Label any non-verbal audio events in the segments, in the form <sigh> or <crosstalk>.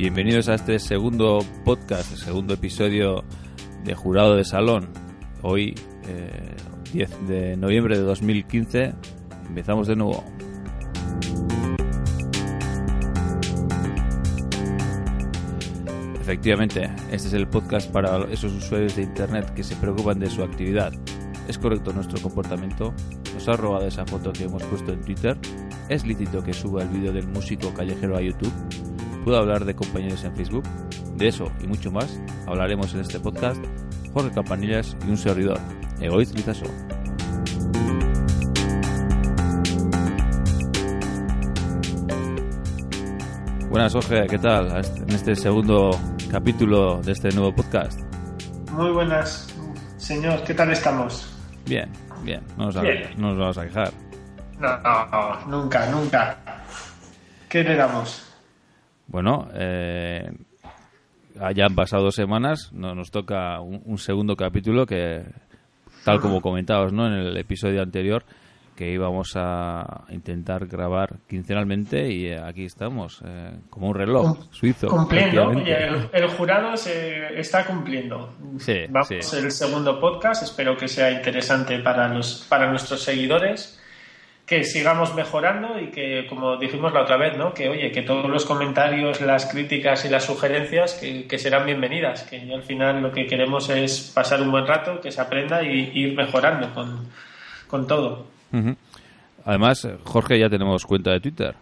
Bienvenidos a este segundo podcast, el segundo episodio de Jurado de Salón. Hoy, eh, 10 de noviembre de 2015, empezamos de nuevo. Efectivamente, este es el podcast para esos usuarios de Internet que se preocupan de su actividad. ¿Es correcto nuestro comportamiento? ¿Nos ha robado esa foto que hemos puesto en Twitter? ¿Es lícito que suba el vídeo del músico callejero a YouTube? ¿Puedo hablar de compañeros en Facebook? De eso y mucho más hablaremos en este podcast Jorge Campanillas y un servidor, Egoiz Lizaso. Buenas, Jorge, ¿qué tal? En este segundo capítulo de este nuevo podcast. Muy buenas, señor. ¿Qué tal estamos? Bien, bien. No nos, Bien. no nos vamos a quejar. No, no, nunca, nunca. ¿Qué le damos? Bueno, eh, ya han pasado dos semanas, no, nos toca un, un segundo capítulo que, tal como comentabas ¿no? en el episodio anterior, que íbamos a intentar grabar quincenalmente y aquí estamos, eh, como un reloj suizo. Cumpliendo. el, el jurado se está cumpliendo. Sí, Vamos sí. el segundo podcast. Espero que sea interesante para los para nuestros seguidores. Que sigamos mejorando y que, como dijimos la otra vez, ¿no? Que oye, que todos los comentarios, las críticas y las sugerencias que, que serán bienvenidas. Que al final lo que queremos es pasar un buen rato, que se aprenda y ir mejorando con, con todo. Además, Jorge, ya tenemos cuenta de Twitter.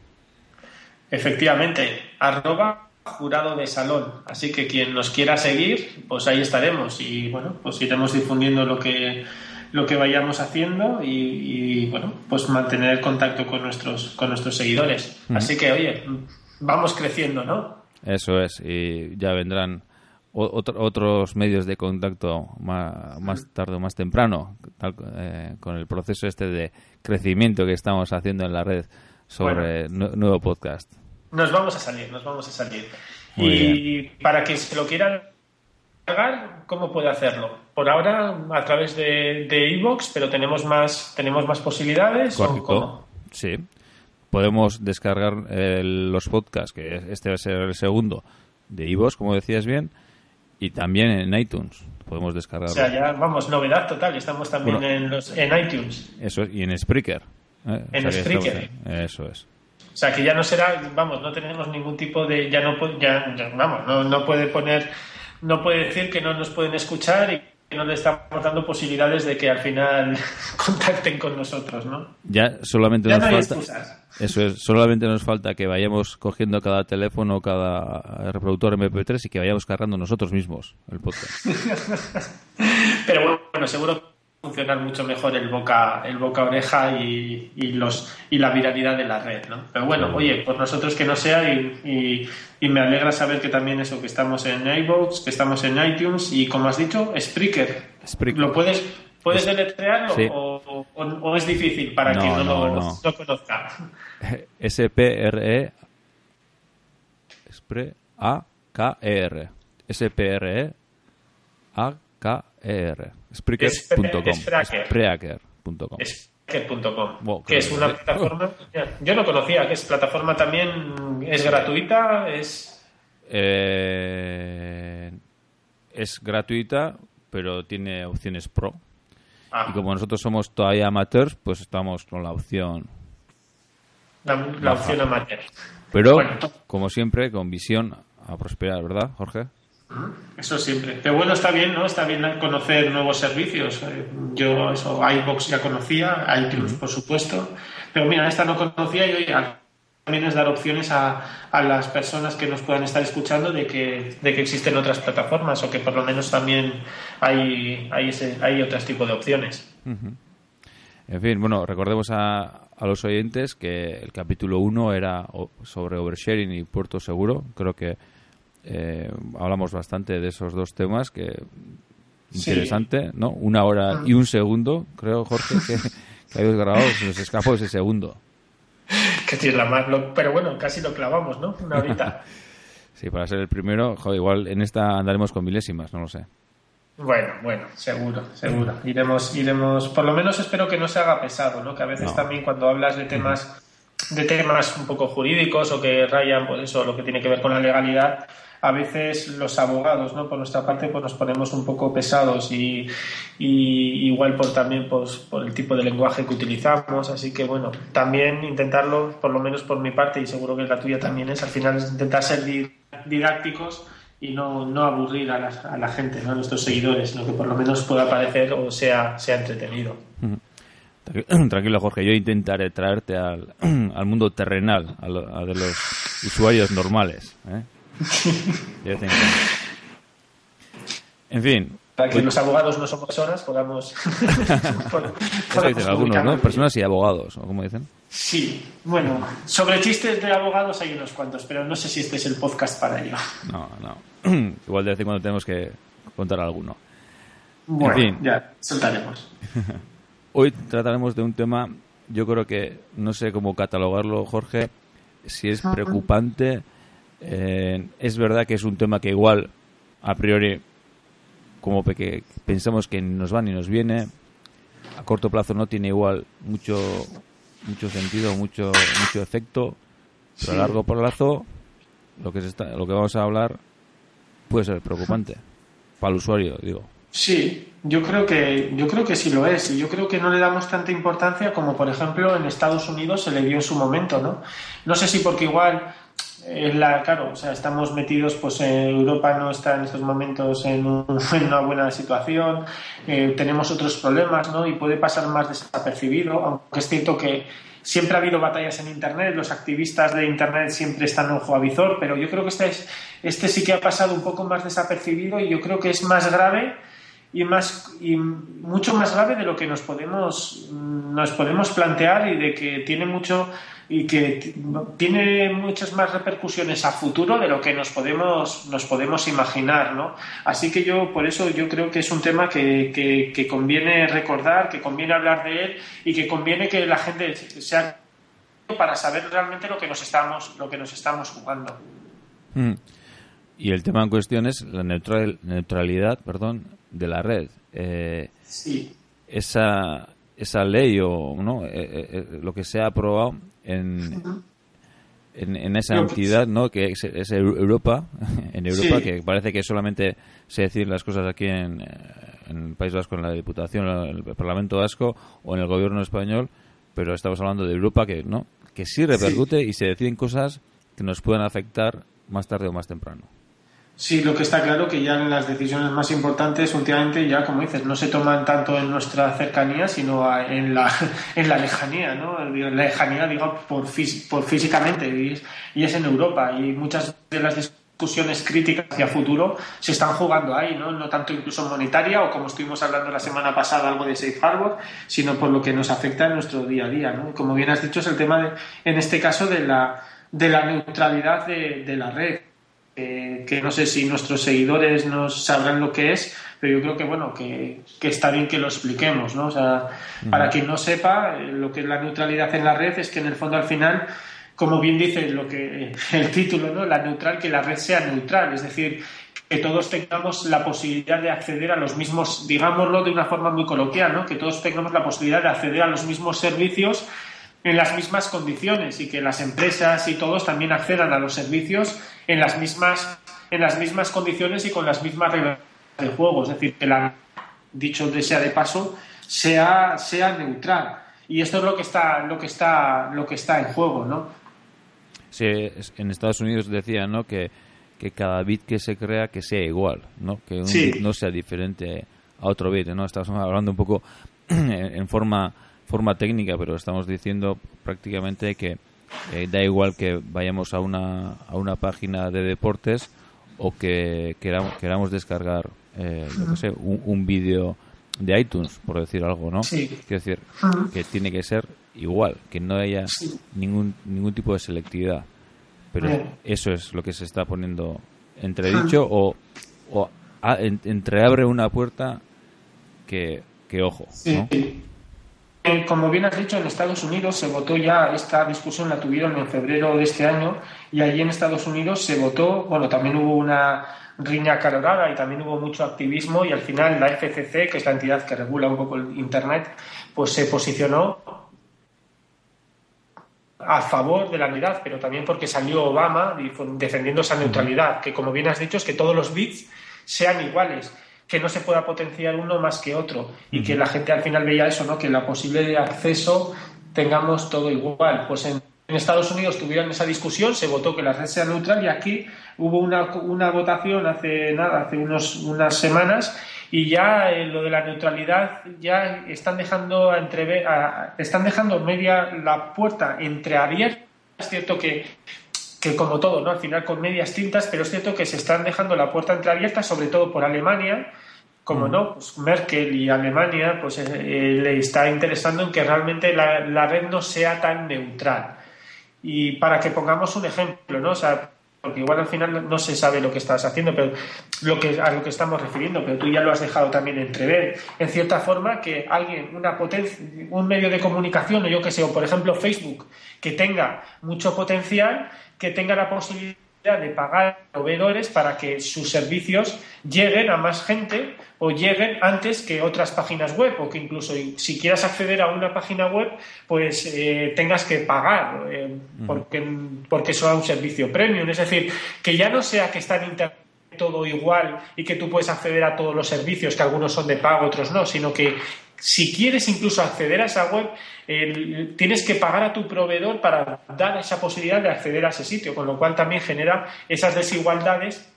Efectivamente, arroba jurado de salón. Así que quien nos quiera seguir, pues ahí estaremos. Y bueno, pues iremos difundiendo lo que lo que vayamos haciendo y, y, bueno, pues mantener contacto con nuestros con nuestros seguidores. Así que oye, vamos creciendo, ¿no? Eso es, y ya vendrán otro- otros medios de contacto más, más tarde o más temprano, tal, eh, con el proceso este de crecimiento que estamos haciendo en la red sobre nu- nuevo podcast. Nos vamos a salir, nos vamos a salir. Muy y para quien se lo quiera cargar, ¿cómo puede hacerlo? Por ahora a través de de iVoox, pero tenemos más tenemos más posibilidades. ¿o Correcto. cómo? Sí. Podemos descargar eh, los podcasts, que este va a ser el segundo, de iVoox, como decías bien, y también en iTunes. Podemos O descargarlo. sea, ya, vamos, novedad total. Estamos también Bueno. en, los, en iTunes. Eso es, y en Spreaker. ¿eh? En Spreaker. estamos- Eso es. O sea, que ya no será, vamos, no tenemos ningún tipo de, ya no, ya, ya, vamos, no, no puede poner, no puede decir que no nos pueden escuchar y que no le estamos dando posibilidades de que al final <laughs> contacten con nosotros, ¿no? Ya solamente Ya nos no falta. excusas. Eso es, solamente nos falta que vayamos cogiendo cada teléfono, cada reproductor MP3 y que vayamos cargando nosotros mismos el podcast. <laughs> Pero bueno, bueno, seguro funcionar mucho mejor el boca, el boca oreja y, y los y la viralidad de la red, ¿no? Pero bueno, oye, por nosotros que no sea y, y, y me alegra saber que también eso, que estamos en iVoox, que estamos en iTunes y como has dicho, Spreaker. Spreaker. ¿Lo puedes, puedes deletrearlo Sí. o, o- o es difícil para No, quien no, no, lo, no. conozca? <laughs> S-P-R-E Spre A K E R S-P-R-E A K E R Spreaker.com Spreaker. Spreaker.com Spreaker.com, Wow, que es una plataforma. Yo no conocía que es plataforma también, es gratuita, es. Eh, es gratuita, pero tiene opciones pro. Ah, Y como nosotros somos todavía amateurs, pues estamos con la opción. la, la opción amateur. Pero, Bueno. como siempre, con visión a prosperar, ¿verdad, Jorge? Eso siempre. Pero bueno, está bien, ¿no? Está bien conocer nuevos servicios. Eh, Yo eso, iBox ya conocía, iTunes, por supuesto. Pero mira, esta no conocía y oye, también es dar opciones a, a las personas que nos puedan estar escuchando de que, de que existen otras plataformas o que por lo menos también hay, hay, ese, hay otros tipos de opciones. En fin, bueno, recordemos a, a los oyentes que el capítulo 1 era sobre oversharing y puerto seguro. Creo que eh, hablamos bastante de esos dos temas, que Sí. interesante, ¿no? Una hora y un segundo, creo, Jorge, que, que habéis grabado, se nos escapó ese segundo. Que tienes la más, lo- pero bueno, casi lo clavamos, ¿no? Una horita. <laughs> Sí, para ser el primero, joder, igual en esta andaremos con milésimas, no lo sé. Bueno, bueno, seguro, seguro. Iremos, iremos, por lo menos espero que no se haga pesado, ¿no? Que a veces No. también cuando hablas de temas de temas un poco jurídicos o que rayan, pues eso, lo que tiene que ver con la legalidad, a veces los abogados, ¿no? Por nuestra parte, pues nos ponemos un poco pesados y, igual por también pues, por el tipo de lenguaje que utilizamos. Así que bueno, también intentarlo, por lo menos por mi parte y seguro que la tuya también es, al final intentar ser didácticos y no, no aburrir a la, a la gente, ¿no? a nuestros seguidores, sino que por lo menos pueda parecer o sea, sea entretenido. <clears throat> Tranquilo, Jorge, yo intentaré traerte al, <clears throat> al mundo terrenal, a, de los usuarios normales. ¿eh? <laughs> en fin. Para que pues- los abogados no somos personas, podamos. <laughs> Eso dicen algunos, ¿no? Personas y abogados, ¿o cómo dicen? Sí, bueno, sobre chistes de abogados hay unos cuantos, pero no sé si este es el podcast para ello. No, no. <clears throat> Igual de vez en cuando tenemos que contar alguno. Bueno, en fin. ya, soltaremos. <laughs> Hoy trataremos de un tema, yo creo que no sé cómo catalogarlo, Jorge, si es preocupante. Eh, es verdad que es un tema que igual, a priori, como que pensamos que nos va ni nos viene, a corto plazo no tiene igual mucho mucho sentido, mucho mucho efecto, pero a largo plazo lo que se está, lo que vamos a hablar puede ser preocupante para el usuario, digo. Sí, yo creo que yo creo que sí lo es y yo creo que no le damos tanta importancia como por ejemplo en Estados Unidos se le dio en su momento, ¿no? No sé si porque igual la, claro, o sea, estamos metidos, pues Europa no está en estos momentos <laughs> en, una buena situación, eh, tenemos otros problemas, ¿no? Y puede pasar más desapercibido, aunque es cierto que siempre ha habido batallas en Internet, los activistas de Internet siempre están ojo a visor, pero yo creo que este, es, este sí que ha pasado un poco más desapercibido y yo creo que es más grave y más y mucho más grave de lo que nos podemos nos podemos plantear y de que tiene mucho y que tiene muchas más repercusiones a futuro de lo que nos podemos nos podemos imaginar no así que yo por eso yo creo que es un tema que, que, conviene recordar que conviene hablar de él y que conviene que la gente sea para saber realmente lo que nos estamos lo que nos estamos jugando mm. Y el tema en cuestión es la neutral, neutralidad perdón de la red. Eh, sí. Esa, esa ley o no eh, eh, lo que se ha aprobado en, en, esa entidad, ¿no? Que es, Europa, <laughs> en Europa, que parece que solamente se deciden las cosas aquí en, en el País Vasco, en la Diputación, en el Parlamento Vasco o en el Gobierno español, pero estamos hablando de Europa que no, que sí repercute y se deciden cosas que nos pueden afectar más tarde o más temprano. Sí, lo que está claro que ya en las decisiones más importantes últimamente ya, como dices, no se toman tanto en nuestra cercanía, sino en la, <laughs> en la lejanía, ¿no? La lejanía, digo, por, por físicamente, y es, en Europa. Y muchas de las discusiones críticas hacia futuro se están jugando ahí, ¿no? No tanto incluso monetaria o como estuvimos hablando la semana pasada algo de Safe Harbor, sino por lo que nos afecta en nuestro día a día, ¿no? Como bien has dicho, es el tema, de, en este caso, de la, de la neutralidad de, de la red que no sé si nuestros seguidores nos sabrán lo que es, pero yo creo que bueno, que, está bien que lo expliquemos, ¿no? O sea, para quien no sepa, eh, lo que es la neutralidad en la red es que en el fondo al final, como bien dice lo que el título, ¿no? La neutral, que la red sea neutral, es decir, que todos tengamos la posibilidad de acceder a los mismos, digámoslo de una forma muy coloquial, ¿no? Que todos tengamos la posibilidad de acceder a los mismos servicios en las mismas condiciones y que las empresas y todos también accedan a los servicios en las mismas, en las mismas condiciones y con las mismas reglas de juego. Es decir, que la, dicho de sea de paso, sea, sea neutral. Y esto es lo que está, lo que está, lo que está en juego, ¿no? Sí, en Estados Unidos decía ¿no? Que, que cada bit que se crea que sea igual, ¿no? Que un bit no sea diferente a otro bit, ¿no? Estamos hablando un poco <clears throat> en forma forma técnica, pero estamos diciendo prácticamente que eh, da igual que vayamos a una, a una página de deportes o que queramos, queramos descargar eh, sé, un, vídeo de iTunes, por decir algo, ¿no? Sí. Quiero decir, que tiene que ser igual, que no haya ningún, ningún tipo de selectividad. Pero eso es lo que se está poniendo entredicho o, o entreabre una puerta que, que ojo, ¿no? Eh, como bien has dicho, en Estados Unidos se votó ya, esta discusión la tuvieron en febrero de este año y allí en Estados Unidos se votó, bueno, también hubo una riña calorada y también hubo mucho activismo y al final la FCC, que es la entidad que regula un poco el Internet, pues se posicionó a favor de la unidad, pero también porque salió Obama defendiendo esa neutralidad, que como bien has dicho es que todos los bits sean iguales, que no se pueda potenciar uno más que otro y que la gente al final veía eso, ¿no? Que la posible acceso tengamos todo igual. Pues en, Estados Unidos tuvieron esa discusión, se votó que la red sea neutral y aquí hubo una, una votación hace nada, hace unos, unas semanas y ya eh, lo de la neutralidad ya están dejando entrever, están dejando media la puerta entreabierta. Es cierto que, que como todo, ¿no? Al final con medias tintas, pero es cierto que se están dejando la puerta entreabierta, sobre todo por Alemania, como mm. no, pues Merkel y Alemania, pues eh, eh, le está interesando en que realmente la, la, red no sea tan neutral. Y para que pongamos un ejemplo, ¿no? O sea, porque igual al final no se sabe lo que estás haciendo, pero lo que, a lo que estamos refiriendo, pero tú ya lo has dejado también entrever. En cierta forma, que alguien, una potencia, un medio de comunicación, o yo que sé, o por ejemplo Facebook, que tenga mucho potencial, que tenga la posibilidad de pagar a proveedores para que sus servicios lleguen a más gente o lleguen antes que otras páginas web o que incluso si quieras acceder a una página web pues eh, tengas que pagar eh, porque, porque eso es un servicio premium. Es decir, que ya no sea que está en Internet todo igual y que tú puedes acceder a todos los servicios, que algunos son de pago, otros no, sino que si quieres incluso acceder a esa web, tienes que pagar a tu proveedor para dar esa posibilidad de acceder a ese sitio, con lo cual también genera esas desigualdades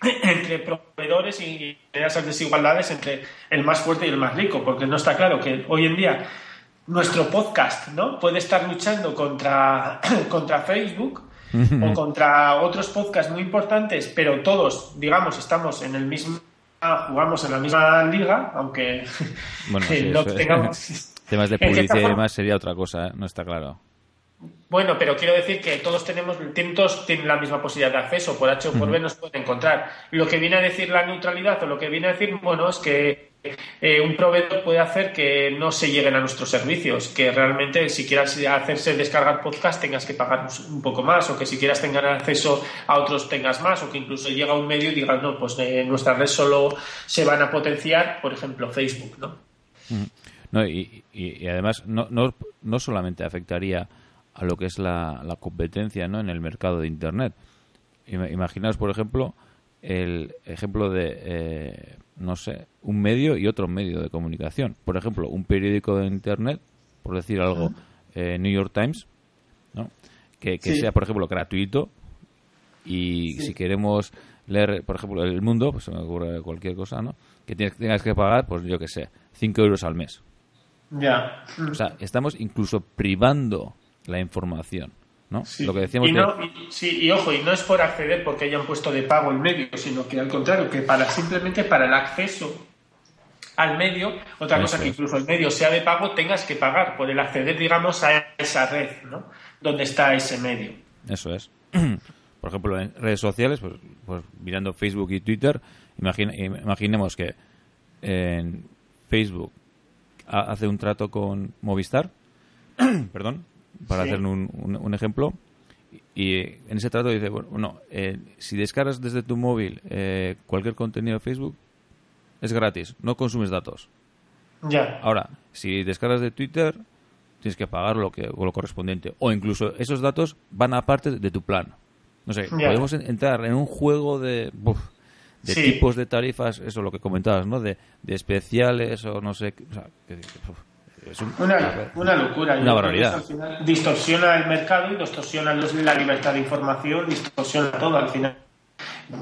<clears throat> entre proveedores y esas desigualdades entre el más fuerte y el más rico, porque no está claro que hoy en día nuestro podcast ¿no? puede estar luchando contra, <clears throat> contra Facebook <laughs> o contra otros podcasts muy importantes, pero todos, digamos, estamos en el mismo jugamos en la misma liga, aunque <laughs> no tengamos... <laughs> Temas de <laughs> publicidad y demás sería otra cosa, ¿eh? no está claro. Bueno, pero quiero decir que todos tenemos, todos tienen la misma posibilidad de acceso, por H o por B nos pueden encontrar. Lo que viene a decir la neutralidad o lo que viene a decir, bueno, es que eh, un proveedor puede hacer que no se lleguen a nuestros servicios, que realmente si quieras hacerse descargar podcast tengas que pagar un poco más, o que si quieras tener acceso a otros tengas más, o que incluso llega un medio y digas, no, pues en nuestra red solo se van a potenciar, por ejemplo, Facebook, ¿no? No, y, y, además no, no, no, solamente afectaría a lo que es la, la competencia ¿no? en el mercado de Internet. Imaginaos, por ejemplo, el ejemplo de, eh, no sé, un medio y otro medio de comunicación. Por ejemplo, un periódico de Internet, por decir algo, eh, New York Times, ¿no? que, sea, por ejemplo, gratuito y si queremos leer, por ejemplo, El Mundo, pues se me ocurre cualquier cosa, ¿no? Que tengas que pagar, pues yo que sé, 5 euros al mes. Ya. O sea, estamos incluso privando la información. ¿no? Lo que decíamos y sí, y ojo, y no es por acceder porque hayan puesto de pago el medio, sino que al contrario, que para simplemente para el acceso al medio, otra cosa que incluso el medio sea de pago, tengas que pagar por el acceder, digamos, a esa red, ¿no? Donde está ese medio. Eso es. <clears throat> Por ejemplo, en redes sociales, pues, pues mirando Facebook y Twitter, imaginemos que en Facebook hace un trato con Movistar, <clears throat> perdón, para hacer un, ejemplo, y en ese trato dice, bueno, eh, si descargas desde tu móvil eh, cualquier contenido de Facebook, es gratis, no consumes datos. Ya. Ahora, si descargas de Twitter, tienes que pagar lo que lo correspondiente. O incluso esos datos van aparte de tu plan. No sé, podemos entrar en un juego de de tipos de tarifas, eso lo que comentabas, ¿no? De, de especiales o no sé. O sea, es una, una, locura. Una barbaridad. distorsiona el mercado y distorsiona la libertad de información, distorsiona todo al final.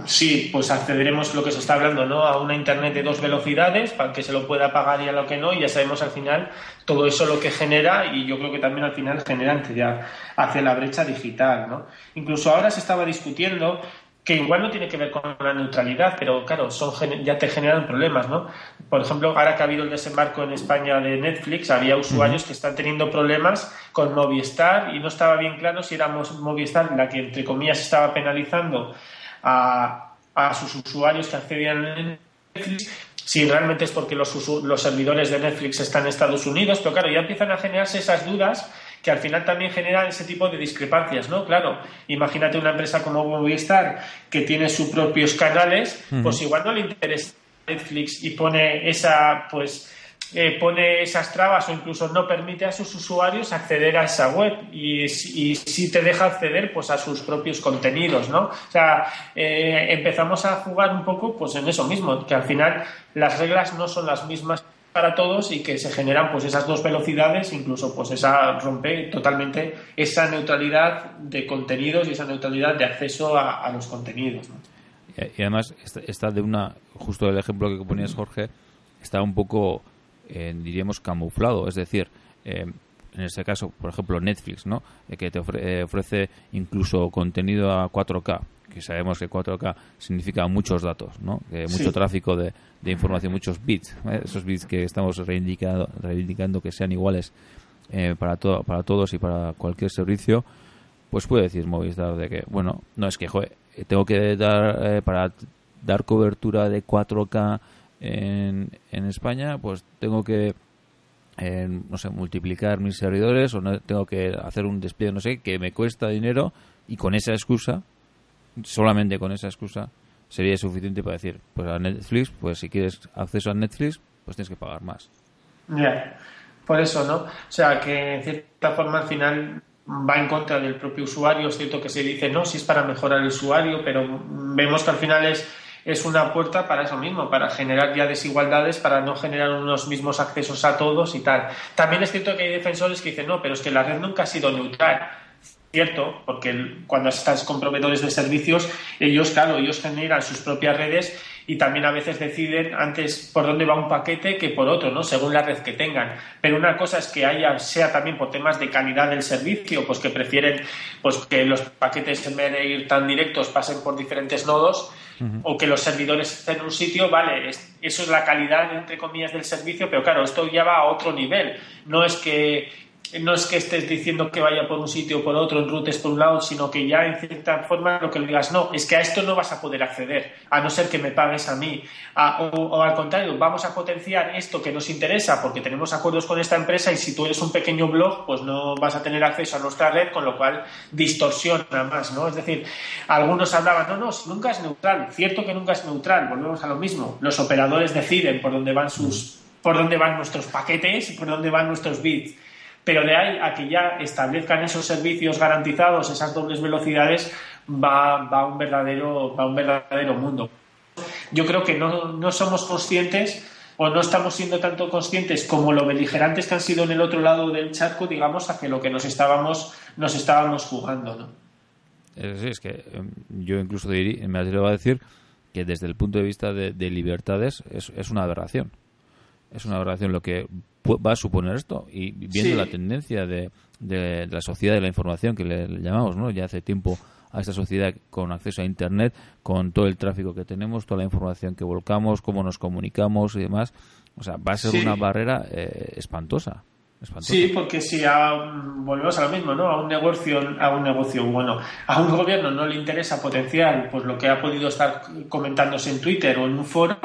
Sí, pues accederemos lo que se está hablando, ¿no? A una internet de dos velocidades para que se lo pueda pagar y a lo que no, y ya sabemos al final todo eso lo que genera, y yo creo que también al final genera ya hacia la brecha digital, ¿no? Incluso ahora se estaba discutiendo que igual no tiene que ver con la neutralidad, pero claro, son, ya te generan problemas, ¿no? Por ejemplo, ahora que ha habido el desembarco en España de Netflix, había usuarios que están teniendo problemas con Movistar y no estaba bien claro si era Movistar la que, entre comillas, estaba penalizando a, a sus usuarios que accedían a Netflix, si realmente es porque los, los servidores de Netflix están en Estados Unidos, pero claro, ya empiezan a generarse esas dudas que al final también generan ese tipo de discrepancias, ¿no? Claro, imagínate una empresa como Movistar que tiene sus propios canales, pues igual no le interesa Netflix y pone esa, pues, eh, pone esas trabas o incluso no permite a sus usuarios acceder a esa web y, y sí te deja acceder pues a sus propios contenidos, ¿no? O sea, eh, empezamos a jugar un poco pues en eso mismo, que al final las reglas no son las mismas para todos y que se generan pues esas dos velocidades, incluso pues esa rompe totalmente esa neutralidad de contenidos y esa neutralidad de acceso a, los contenidos. Y además está de una, justo el ejemplo que ponías Jorge, está un poco diríamos, camuflado. Es decir, eh, en este caso, por ejemplo, Netflix, ¿no? Eh, que te eh, ofrece incluso contenido a 4K, que sabemos que 4K significa muchos datos, ¿no? mucho tráfico de, información, muchos bits, esos bits que estamos reivindicando, reivindicando que sean iguales para, todo, para todos y para cualquier servicio, pues puede decir Movistar de que, bueno, no es que, joder, tengo que dar, para dar cobertura de 4K en, en España, pues tengo que, eh, no sé, multiplicar mis servidores o no, tengo que hacer un despliegue, no sé, que me cuesta dinero y con esa excusa, solamente con esa excusa, sería suficiente para decir, pues a Netflix, pues si quieres acceso a Netflix, pues tienes que pagar más. Ya, por eso, ¿no? O sea, que en cierta forma al final va en contra del propio usuario. Es cierto que se dice, no, si es para mejorar el usuario, pero vemos que al final es es una puerta para eso mismo, para generar ya desigualdades, para no generar unos mismos accesos a todos y tal. También es cierto que hay defensores que dicen, no, pero es que la red nunca ha sido neutral. Cierto, porque cuando estás con proveedores de servicios, ellos, claro, ellos generan sus propias redes y también a veces deciden antes por dónde va un paquete que por otro, ¿no? Según la red que tengan. Pero una cosa es que haya, sea también por temas de calidad del servicio, pues que prefieren pues que los paquetes en vez de ir tan directos pasen por diferentes nodos o que los servidores estén en un sitio, vale, eso es la calidad, entre comillas, del servicio, pero claro, esto ya va a otro nivel. No es que no es que estés diciendo que vaya por un sitio o por otro, en routes por un lado, sino que ya en cierta forma lo que le digas, no, es que a esto no vas a poder acceder, a no ser que me pagues a mí. o, al contrario, vamos a potenciar esto que nos interesa porque tenemos acuerdos con esta empresa y si tú eres un pequeño blog, pues no vas a tener acceso a nuestra red, con lo cual distorsiona más, ¿no? Es decir, algunos hablaban, no, no, nunca es neutral, cierto que nunca es neutral, volvemos a lo mismo. Los operadores deciden por dónde van sus por dónde van nuestros paquetes y por dónde van nuestros bits pero de ahí a que ya establezcan esos servicios garantizados, esas dobles velocidades, va, va, un, verdadero, va un verdadero mundo. Yo creo que no, no somos conscientes o no estamos siendo tanto conscientes como lo beligerantes que han sido en el otro lado del charco, digamos, hacia lo que nos estábamos, nos estábamos jugando. ¿no? Sí, es que em, yo incluso diría, me atrevo a decir que desde el punto de vista de, libertades es, es, una aberración. Es una aberración lo que va a suponer esto y viendo la tendencia de, de, la sociedad de la información que le, llamamos, ¿no? Ya hace tiempo a esta sociedad con acceso a Internet, con todo el tráfico que tenemos, toda la información que volcamos, cómo nos comunicamos y demás. O sea, va a ser una barrera eh, espantosa. Sí, porque si volvemos a lo mismo, ¿no? A un negocio, a un negocio, bueno, a un gobierno no le interesa potenciar pues lo que ha podido estar comentándose en Twitter o en un foro,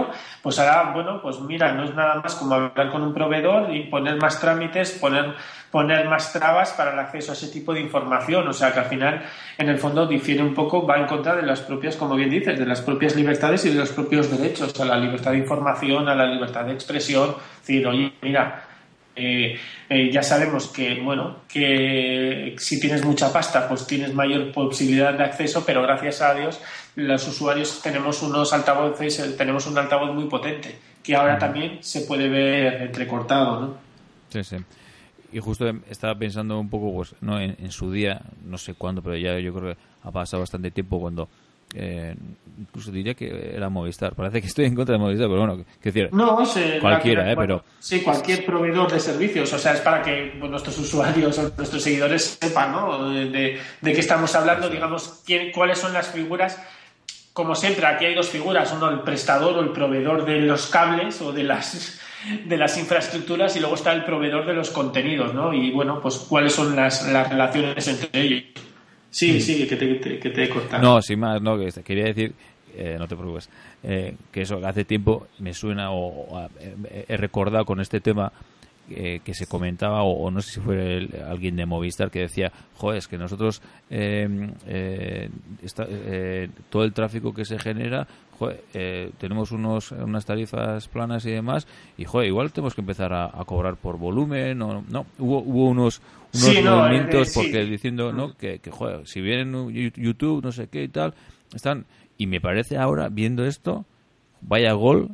pues ahora, bueno, pues mira, no es nada más como hablar con un proveedor y poner más trámites, poner, poner más trabas para el acceso a ese tipo de información. O sea que al final, en el fondo, difiere un poco, va en contra de las propias, como bien dices, de las propias libertades y de los propios derechos, a la libertad de información, a la libertad de expresión. Es decir, oye, mira, eh, eh, ya sabemos que bueno que si tienes mucha pasta pues tienes mayor posibilidad de acceso pero gracias a Dios los usuarios tenemos unos altavoces eh, tenemos un altavoz muy potente que ahora también se puede ver entrecortado ¿no? sí sí y justo estaba pensando un poco pues no en, en su día no sé cuándo pero ya yo creo que ha pasado bastante tiempo cuando eh, incluso diría que era Movistar. Parece que estoy en contra de Movistar, pero bueno, que decir, no, cualquiera, ¿eh? pero sí, cualquier proveedor de servicios. O sea, es para que nuestros usuarios o nuestros seguidores sepan, ¿no? De, qué estamos hablando, digamos, quién, cuáles son las figuras. Como siempre, aquí hay dos figuras, uno el prestador o el proveedor de los cables o de las <laughs> de las infraestructuras y luego está el proveedor de los contenidos, ¿no? Y bueno, pues cuáles son las, las relaciones entre ellos. Sí, sí, que te, que te he cortado. No, sin más, no, que quería decir, eh, no te preocupes, eh, que eso hace tiempo me suena o, he recordado con este tema eh, que se comentaba, o, no sé si fue alguien de Movistar que decía, joder, es que nosotros em, eh, eh, todo el tráfico que se genera, tenemos unos, unas tarifas planas y demás, y joder, igual tenemos que empezar a, cobrar por volumen, o no, hubo, hubo unos, unos movimientos porque diciendo, ¿no? Que, que, joder, si vienen YouTube, no sé qué y tal, están, y me parece ahora, viendo esto, vaya gol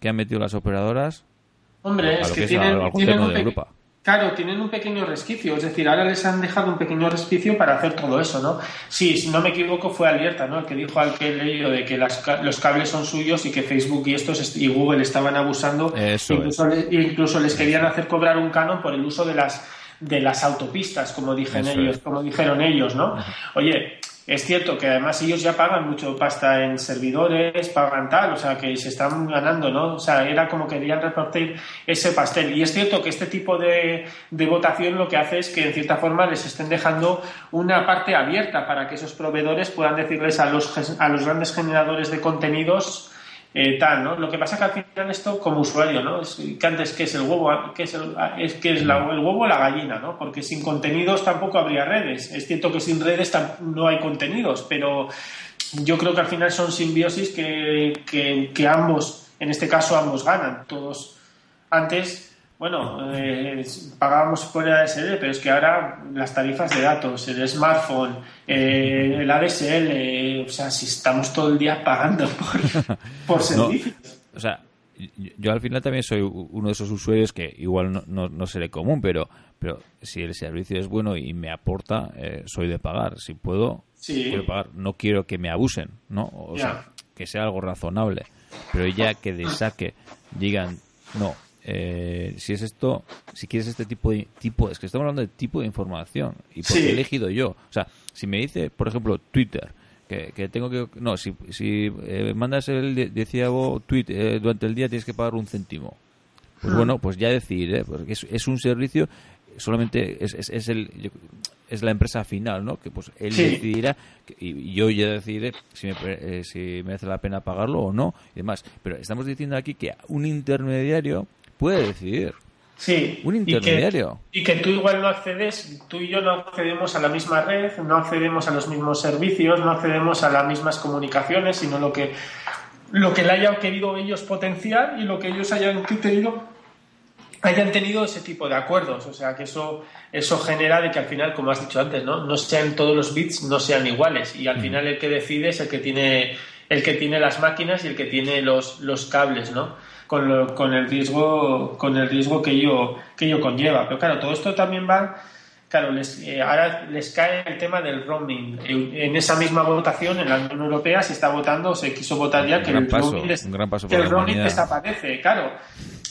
que han metido las operadoras Hombre, es que, tienen, un Claro, tienen un pequeño resquicio, es decir, ahora les han dejado un pequeño resquicio para hacer todo eso, ¿no? Sí, si no me equivoco fue Alierta, ¿no? El que dijo al que leído de que los cables son suyos y que Facebook y estos y Google estaban abusando, incluso, incluso, les querían hacer cobrar un canon por el uso de las de las autopistas, como dijeron ellos, como dijeron ellos, ¿no? Oye, es cierto que además ellos ya pagan mucho pasta en servidores, pagan tal, o sea, que se están ganando, ¿no? O sea, era como que querían repartir ese pastel. Y es cierto que este tipo de, de votación lo que hace es que, en cierta forma, les estén dejando una parte abierta para que esos proveedores puedan decirles a los, a los grandes generadores de contenidos eh, tal, ¿no? Lo que pasa que al final esto como usuario, ¿no? Es, que antes que es el huevo, que es el, es que es el huevo o la gallina, ¿no? Porque sin contenidos tampoco habría redes. Es cierto que sin redes no hay contenidos, pero yo creo que al final son simbiosis que, que, que ambos, en este caso ambos ganan. Todos antes bueno, eh, pagábamos por el ADSL, pero es que ahora las tarifas de datos, el smartphone, eh, el ADSL, o sea, si estamos todo el día pagando por, <laughs> por servicios. o sea, yo, al final también soy uno de esos usuarios que igual no, no, no seré común, pero, pero si el servicio es bueno y me aporta, eh, soy de pagar. Si puedo, quiero pagar. No quiero que me abusen, ¿no? O sea, que sea algo razonable. Pero ya que de saque digan, no, eh, si es esto, si quieres este tipo de tipo, es que estamos hablando de tipo de información y porque he elegido yo. O sea, si me dice, por ejemplo, Twitter, que, que tengo que, no, si, si eh, mandas el decíago tweet eh, durante el día tienes que pagar un céntimo. Pues bueno, pues ya decidiré, porque es, un servicio solamente es, es, el es la empresa final, ¿no? Que pues él decidirá y yo ya decidiré si me, si merece la pena pagarlo o no y demás. Pero estamos diciendo aquí que un intermediario puede decidir. Sí. Un intermediario. Y que, tú igual no accedes, tú y yo no accedemos a la misma red, no accedemos a los mismos servicios, no accedemos a las mismas comunicaciones, sino lo que, lo que le hayan querido ellos potenciar y lo que ellos hayan tenido hayan tenido ese tipo de acuerdos. O sea, que eso, eso genera de que al final, como has dicho antes, ¿no? no sean todos los bits, no sean iguales. Y al mm. final el que decide es el que tiene, el que tiene las máquinas y el que tiene los, los cables, ¿no? Con, con, el riesgo con el riesgo que ello, que ello conlleva. Pero claro, todo esto también va claro, les, eh, ahora les cae el tema del roaming. En esa misma votación en la Unión Europea se está votando, se quiso votar ya que, el, roaming, que el roaming desaparece. Claro,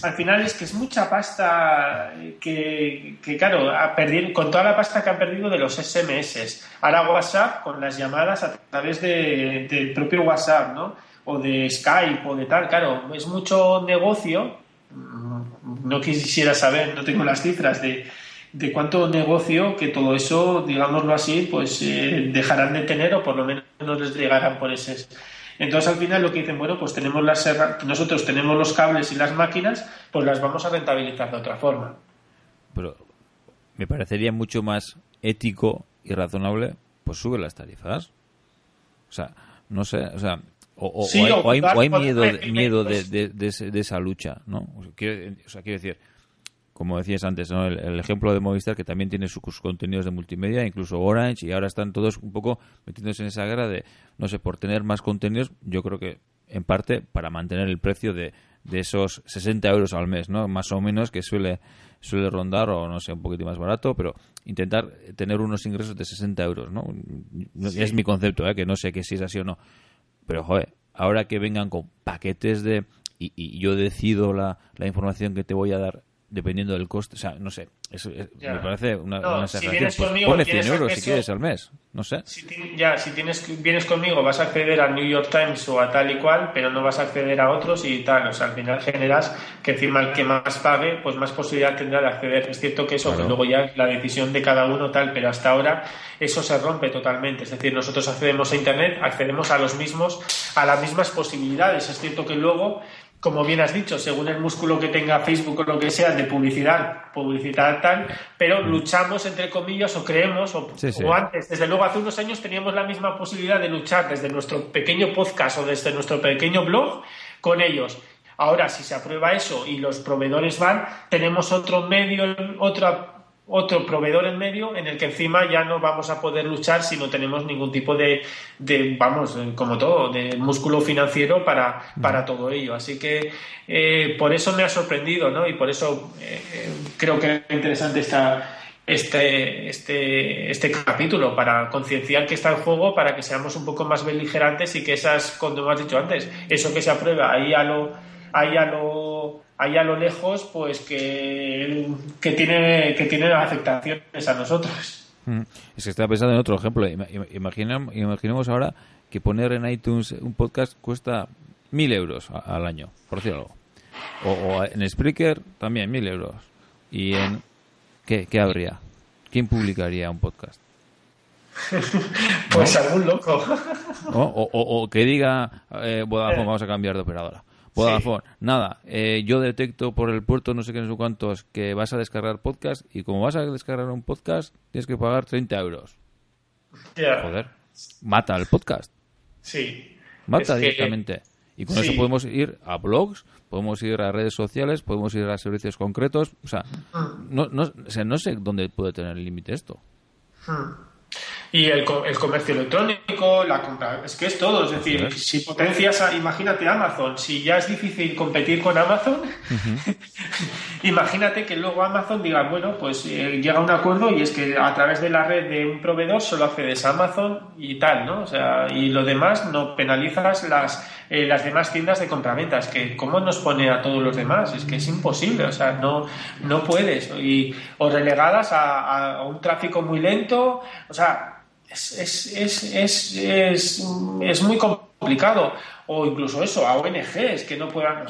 al final es que es mucha pasta que, que claro, a perder, con toda la pasta que han perdido de los SMS. Ahora WhatsApp con las llamadas a través de, del propio WhatsApp, ¿no? O de Skype o de tal, claro, es mucho negocio. No quisiera saber, no tengo las cifras de, de cuánto negocio que todo eso, digámoslo así, pues eh, dejarán de tener o por lo menos no les llegarán por ese. Entonces al final lo que dicen, bueno, pues tenemos las nosotros tenemos los cables y las máquinas, pues las vamos a rentabilizar de otra forma. Pero me parecería mucho más ético y razonable, pues sube las tarifas. O sea, no sé, o sea, o, hay, miedo, miedo de, esa lucha, ¿no? O sea, quiero, decir, como decías antes, ¿no? el, ejemplo de Movistar que también tiene sus contenidos de multimedia, incluso Orange, y ahora están todos un poco metiéndose en esa guerra de, no sé, por tener más contenidos, yo creo que en parte para mantener el precio de, de esos 60 euros al mes, ¿no? Más o menos que suele suele rondar o no sé, un poquito más barato, pero intentar tener unos ingresos de 60 euros, ¿no? Es mi concepto, ¿eh? que no sé que si es así o no. Pero, joder, ahora que vengan con paquetes de... Y, yo decido la, la información que te voy a dar dependiendo del coste. O sea, no sé, eso, me parece una, no, Si vienes pues conmigo, ponle 100 euros si quieres al mes, no sé. Si, ya, si tienes, vienes conmigo vas a acceder al New York Times o a tal y cual, pero no vas a acceder a otros y tal. O sea, al final generas que encima el que más pague, pues más posibilidad tendrá de acceder. Es cierto que eso, que luego ya es la decisión de cada uno tal, pero hasta ahora eso se rompe totalmente. Es decir, nosotros accedemos a Internet, accedemos a los mismos, a las mismas posibilidades. Es cierto que luego como bien has dicho, según el músculo que tenga Facebook o lo que sea, de publicidad, publicidad tal, pero luchamos entre comillas o creemos, o, o, antes, desde luego hace unos años teníamos la misma posibilidad de luchar desde nuestro pequeño podcast o desde nuestro pequeño blog con ellos. Ahora, si se aprueba eso y los proveedores van, tenemos otro medio, otra otro proveedor en medio en el que encima ya no vamos a poder luchar si no tenemos ningún tipo de, vamos, como todo, de músculo financiero para, para todo ello. Así que eh, por eso me ha sorprendido, ¿no? Y por eso eh, eh, creo que es interesante esta, este, este, este capítulo para concienciar que está en juego, para que seamos un poco más beligerantes y que esas, como has dicho antes, eso que se aprueba ahí a lo, ahí a lo ahí a lo lejos, pues que, que tiene, que tiene afectaciones a nosotros. Mm. Es que estaba pensando en otro ejemplo. Imaginemos, imaginemos ahora que poner en iTunes un podcast cuesta mil euros al año, por decirlo algo. O, en Spreaker también mil euros. ¿Y en qué, qué habría? ¿Quién publicaría un podcast? <laughs> pues algún loco. o, o, que diga, eh, <laughs> vamos a cambiar de operadora. Vodafone. Nada, eh, yo detecto por el puerto no sé qué, no sé cuántos que vas a descargar podcast y como vas a descargar un podcast tienes que pagar 30 euros. Joder, mata el podcast. Sí. Mata directamente. Y con eso podemos ir a blogs, podemos ir a redes sociales, podemos ir a servicios concretos. O sea, mm. no, no, no sé dónde puede tener el límite esto. Mm y el, el, comercio electrónico, la compra, es que es todo, es decir, si potencias, imagínate Amazon, si ya es difícil competir con Amazon, <laughs> imagínate que luego Amazon diga, bueno, pues eh, llega a un acuerdo y es que a través de la red de un proveedor solo accedes a Amazon y tal, ¿no? O sea, y lo demás no penalizas las, eh, las demás tiendas de compraventas, que cómo nos pone a todos los demás, es que es imposible, o sea, no, no puedes, y, o relegadas a, a un tráfico muy lento, o sea, es, es, es, es, muy complicado. O incluso eso, a ONGs que no puedan,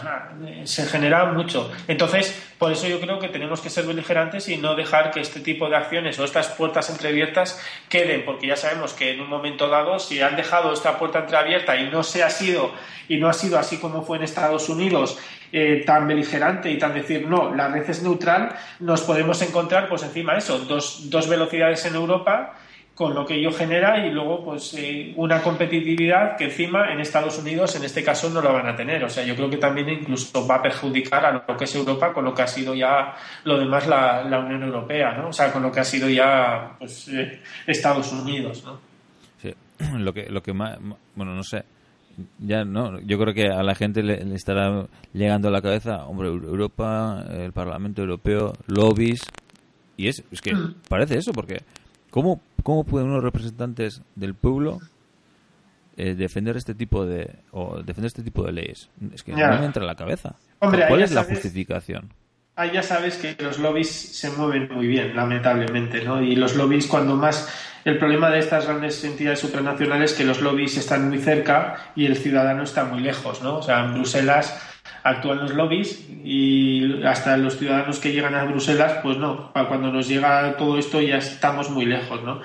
se genera mucho. Entonces, por eso yo creo que tenemos que ser beligerantes y no dejar que este tipo de acciones o estas puertas entreabiertas queden, porque ya sabemos que en un momento dado, si han dejado esta puerta entreabierta y no se ha sido, y no ha sido así como fue en Estados Unidos, eh, tan beligerante y tan decir no, la red es neutral, nos podemos encontrar, pues encima eso, dos, dos velocidades en Europa con lo que ello genera y luego pues eh, una competitividad que encima en Estados Unidos en este caso no lo van a tener. O sea, yo creo que también incluso va a perjudicar a lo que es Europa con lo que ha sido ya lo demás la, Unión Europea, ¿no? O sea, con lo que ha sido ya pues, eh, Estados Unidos, ¿no? Sí, <clears throat> lo que, lo que más, bueno, no sé, ya no, yo creo que a la gente le, le estará llegando a la cabeza, hombre, Europa, el Parlamento Europeo, lobbies, y es, es que mm. parece eso, porque ¿cómo ¿Cómo pueden unos representantes del pueblo eh, defender este tipo de o defender este tipo de leyes? Es que no me entra en la cabeza. ¿Cuál es la justificación? Ahí ya sabes que los lobbies se mueven muy bien, lamentablemente, ¿no? Y los lobbies cuando más el problema de estas grandes entidades supranacionales es que los lobbies están muy cerca y el ciudadano está muy lejos, ¿no? O sea, en Bruselas actúan los lobbies y hasta los ciudadanos que llegan a Bruselas, pues no, cuando nos llega todo esto ya estamos muy lejos, ¿no?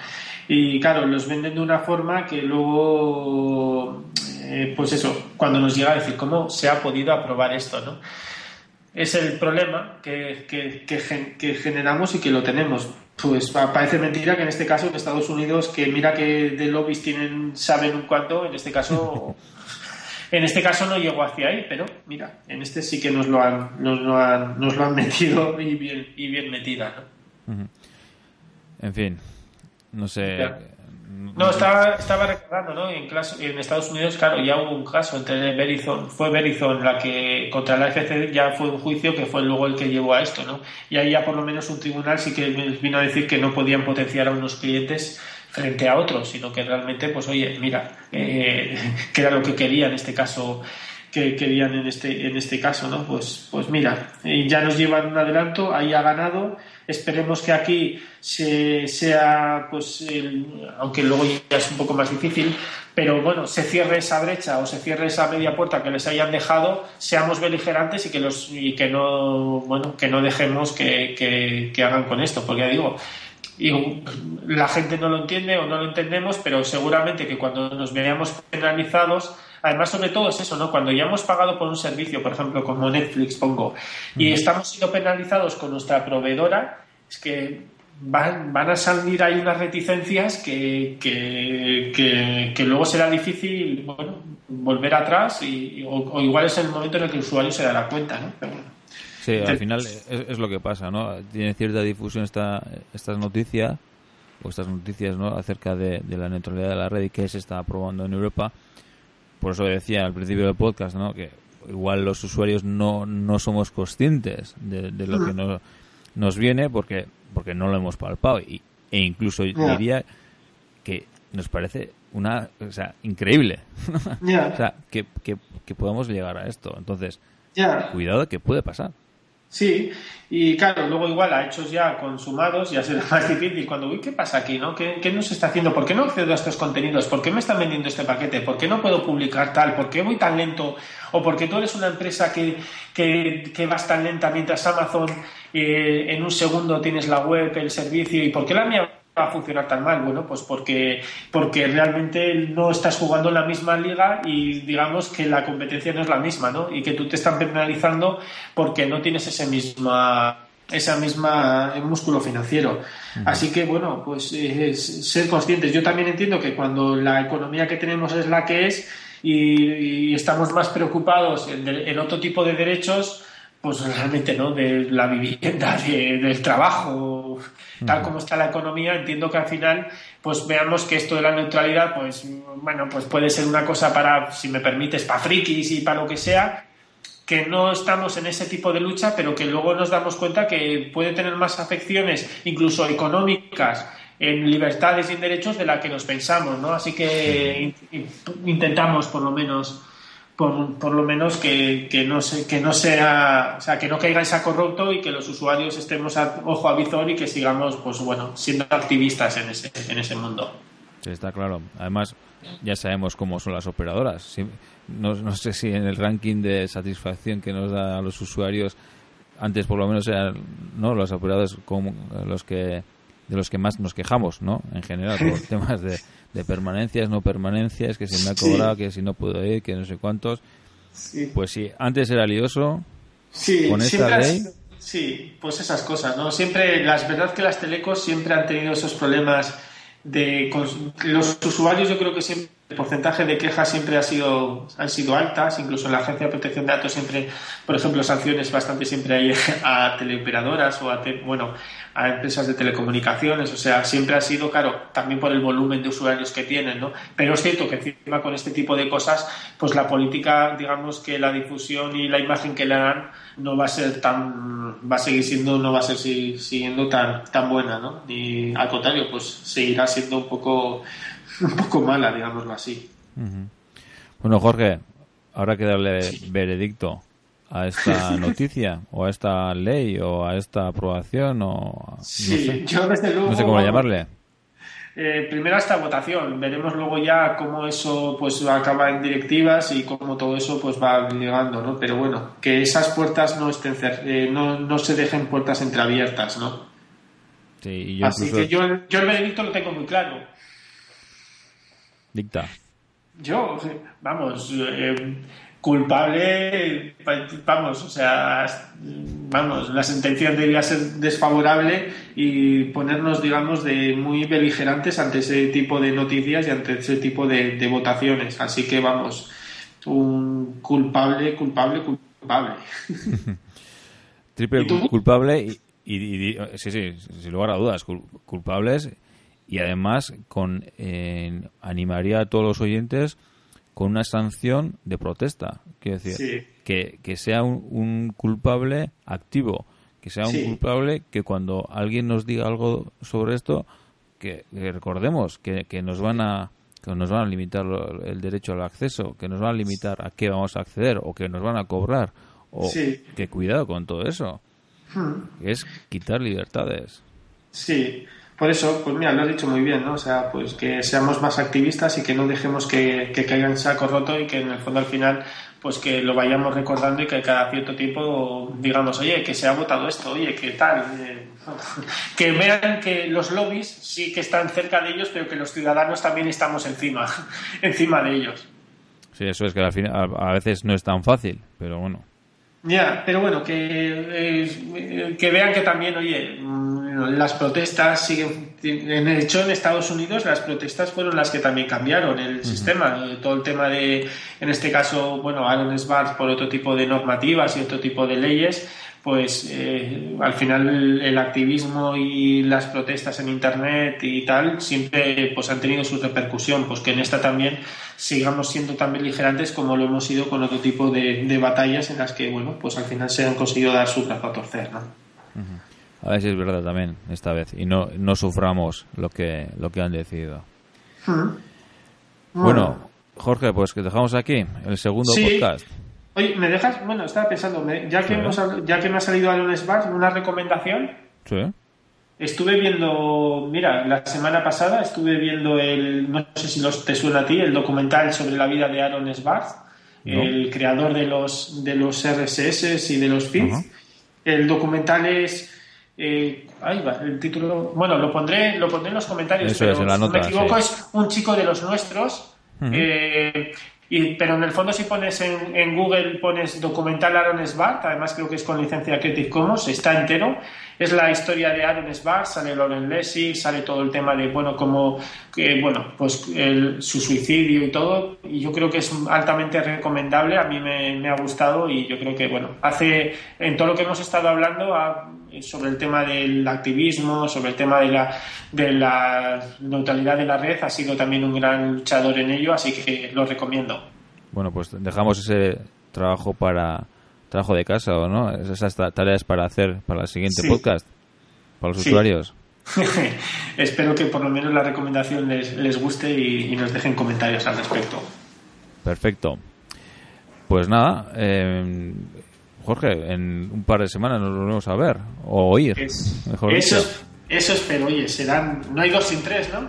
Y claro, los venden de una forma que luego, eh, pues eso, cuando nos llega a decir cómo se ha podido aprobar esto, ¿no? Es el problema que, que, que, generamos y que lo tenemos. Pues parece mentira que en este caso en Estados Unidos, que mira que de lobbies tienen, saben un cuánto, en este caso <laughs> En este caso no llegó hacia ahí, pero mira, en este sí que nos lo han, nos lo han, nos lo han <laughs> metido y bien, y bien metida. ¿no? En fin, no sé. No, estaba, estaba recordando, ¿no? En, en Estados Unidos, claro, ya hubo un caso entre Verizon, fue Verizon la que contra la FC ya fue un juicio que fue luego el que llevó a esto, ¿no? Y ahí ya por lo menos un tribunal sí que vino a decir que no podían potenciar a unos clientes frente a otros, sino que realmente, pues oye, mira, eh, <laughs> que era lo que quería en este caso que querían en este en este caso no pues pues mira ya nos llevan un adelanto ahí ha ganado. Esperemos que aquí se, sea pues aunque luego ya es un poco más difícil pero bueno se cierre esa brecha o se cierre esa media puerta que les hayan dejado seamos beligerantes y que los y que no bueno que no dejemos que, que hagan con esto porque ya digo y la gente no lo entiende o no lo entendemos, pero seguramente que cuando nos veamos penalizados además sobre todo es eso, ¿no? Cuando ya hemos pagado por un servicio, por ejemplo, como Netflix, pongo, y estamos siendo penalizados con nuestra proveedora, es que van, van a salir ahí unas reticencias que, que, luego será difícil bueno, volver atrás y, o, igual es el momento en el que el usuario se dará cuenta, ¿no? Sí, al final es, lo que pasa, ¿no? Tiene cierta difusión esta, estas noticias o estas noticias ¿no? acerca de, la neutralidad de la red y que se está aprobando en Europa. Por eso decía al principio del podcast, ¿no? Que igual los usuarios no, no somos conscientes de, lo que nos, nos viene porque porque no lo hemos palpado y, e incluso diría que nos parece una o sea increíble <laughs> o sea que, que, que, podamos llegar a esto entonces cuidado que puede pasar Sí, y claro, luego igual a hechos ya consumados ya será <laughs> más difícil cuando, uy, ¿qué pasa aquí? ¿no? ¿Qué, ¿Qué nos está haciendo? ¿Por qué no accedo a estos contenidos? ¿Por qué me están vendiendo este paquete? ¿Por qué no puedo publicar tal? ¿Por qué voy tan lento? ¿O porque tú eres una empresa que, que, que vas tan lenta mientras Amazon eh, en un segundo tienes la web, el servicio? ¿Y por qué la mía va a funcionar tan mal? Bueno, pues porque, porque realmente no estás jugando en la misma liga y digamos que la competencia no es la misma, ¿no? Y que tú te están penalizando porque no tienes ese misma esa misma músculo financiero. Así que bueno, pues ser conscientes. Yo también entiendo que cuando la economía que tenemos es la que es y, estamos más preocupados en otro tipo de derechos, pues realmente no, de la vivienda, del trabajo, tal como está la economía, entiendo que al final, pues veamos que esto de la neutralidad, pues bueno, pues puede ser una cosa para, si me permites, para frikis y para lo que sea, que no estamos en ese tipo de lucha, pero que luego nos damos cuenta que puede tener más afecciones, incluso económicas, en libertades y en derechos de la que nos pensamos, ¿no? Así que intentamos, por lo menos, por, por lo menos que, que, no se, que no sea, o sea, que no caiga en saco roto y que los usuarios estemos a, ojo a visor y que sigamos, pues bueno, siendo activistas en ese, en ese mundo. Sí, está claro. Además, ya sabemos cómo son las operadoras. No, no sé si en el ranking de satisfacción que nos da a los usuarios, antes por lo menos eran ¿no? los operadores como los que de los que más nos quejamos, ¿no? En general, por <laughs> temas de, de permanencias, no permanencias, que si me ha cobrado, que si no puedo ir, que no sé cuántos. Pues sí, antes era lioso. Sí, con esta ley. sí, pues esas cosas, ¿no? Siempre, la verdad que las telecos siempre han tenido esos problemas de los usuarios yo creo que siempre el porcentaje de quejas siempre ha sido han sido altas incluso en la agencia de protección de datos siempre por ejemplo sanciones bastante siempre hay <laughs> a teleoperadoras o a bueno a empresas de telecomunicaciones, o sea, siempre ha sido, claro, también por el volumen de usuarios que tienen, ¿no? Pero es cierto que encima con este tipo de cosas, pues la política, digamos que la difusión y la imagen que le dan no va a ser tan, va a seguir siendo, no va a ser siguiendo tan, tan buena, ¿no? Y al contrario, pues seguirá siendo un poco, un poco mala, digámoslo así. Bueno, Jorge, ahora que darle veredicto a esta <laughs> noticia o a esta ley o a esta aprobación o sí, no sé, yo desde luego no sé cómo llamarle. eh, primero esta votación. Veremos luego ya cómo eso pues acaba en directivas y cómo todo eso pues va llegando no pero bueno que esas puertas no estén eh, no, no se dejen puertas entreabiertas no sí, y yo así que yo, yo el veredicto lo tengo muy claro dicta yo vamos eh, culpable, vamos, o sea, vamos, la sentencia debería ser desfavorable y ponernos, digamos, de muy beligerantes ante ese tipo de noticias y ante ese tipo de, votaciones. Así que vamos, un culpable, culpable, culpable. <laughs> Triple culpable y, sí, sí, sin lugar a dudas, culpables y además con eh, animaría a todos los oyentes con una sanción de protesta. Quiero decir, que, que, sea un, culpable activo, que sea un culpable que cuando alguien nos diga algo sobre esto, que, recordemos que, que, nos van a que nos van a limitar el derecho al acceso, que nos van a limitar a qué vamos a acceder o que nos van a cobrar o que cuidado con todo eso. Hmm. Es quitar libertades. Sí, por eso, pues mira, lo has dicho muy bien, ¿no? O sea, pues que seamos más activistas y que no dejemos que, que caiga en saco roto y que en el fondo al final, pues que lo vayamos recordando y que cada cierto tiempo digamos, oye, que se ha votado esto, oye, que tal. Eh, <laughs> que vean que los lobbies sí que están cerca de ellos, pero que los ciudadanos también estamos encima, <laughs> encima de ellos. Sí, eso es que al final, a veces no es tan fácil, pero bueno. Ya, pero bueno, que, eh, que vean que también, oye, mm, las protestas siguen. En el hecho, en Estados Unidos, las protestas fueron las que también cambiaron el sistema. Eh, todo el tema de, en este caso, bueno, Aaron Sbarz por otro tipo de normativas y otro tipo de leyes, pues eh, al final el, activismo y las protestas en internet y tal siempre pues han tenido su repercusión. Pues que en esta también sigamos siendo tan beligerantes como lo hemos sido con otro tipo de, batallas en las que bueno pues al final se han conseguido dar su brazo a torcer ¿no? a ver si es verdad también esta vez. Y no no suframos lo que lo que han decidido. Bueno. Jorge pues que dejamos aquí el segundo podcast Oye, ¿me dejas? Bueno, estaba pensando, ya que, ya que me ha salido Alon Sparks, una recomendación. Sí. Estuve viendo, mira, la semana pasada estuve viendo el, no sé si los, te suena a ti, el documental sobre la vida de Aaron Sbarth, el creador de los, de los RSS y de los feeds. El documental es, eh, ahí va, el título, bueno, lo pondré, lo pondré en los comentarios, pero si no me equivoco es un chico de los nuestros. Y, pero en el fondo si pones en, Google, pones documental Aaron Svart, además creo que es con licencia Creative Commons, está entero. Es la historia de Aaron Svart, sale Lauren Lessig, sale todo el tema de, bueno, como, bueno, pues su suicidio y todo. Y yo creo que es altamente recomendable, a mí me, ha gustado y yo creo que, bueno, hace, en todo lo que hemos estado hablando sobre el tema del activismo, sobre el tema de la, de la neutralidad de la red, ha sido también un gran luchador en ello, así que lo recomiendo. Bueno, pues dejamos ese trabajo para trabajo de casa o no, esas tareas para hacer para el siguiente podcast, para los usuarios. <laughs> Espero que por lo menos la recomendación les, les guste y, nos dejen comentarios al respecto. Perfecto. Pues nada, eh, Jorge, en un par de semanas nos volvemos a ver o oír. mejor eso, eso espero, oye, serán. No hay dos sin tres, ¿no?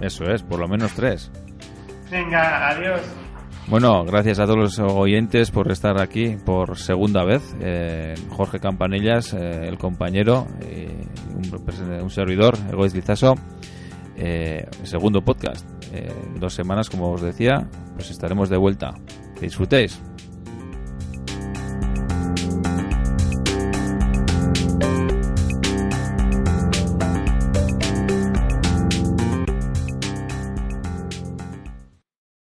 Eso es, por lo menos tres. Venga, adiós. Bueno, gracias a todos los oyentes por estar aquí por segunda vez. Eh, Jorge Campanillas, eh, el compañero, un, un, servidor, Egois Lizaso. Eh, segundo podcast. dos semanas, como os decía, pues estaremos de vuelta. Que disfrutéis.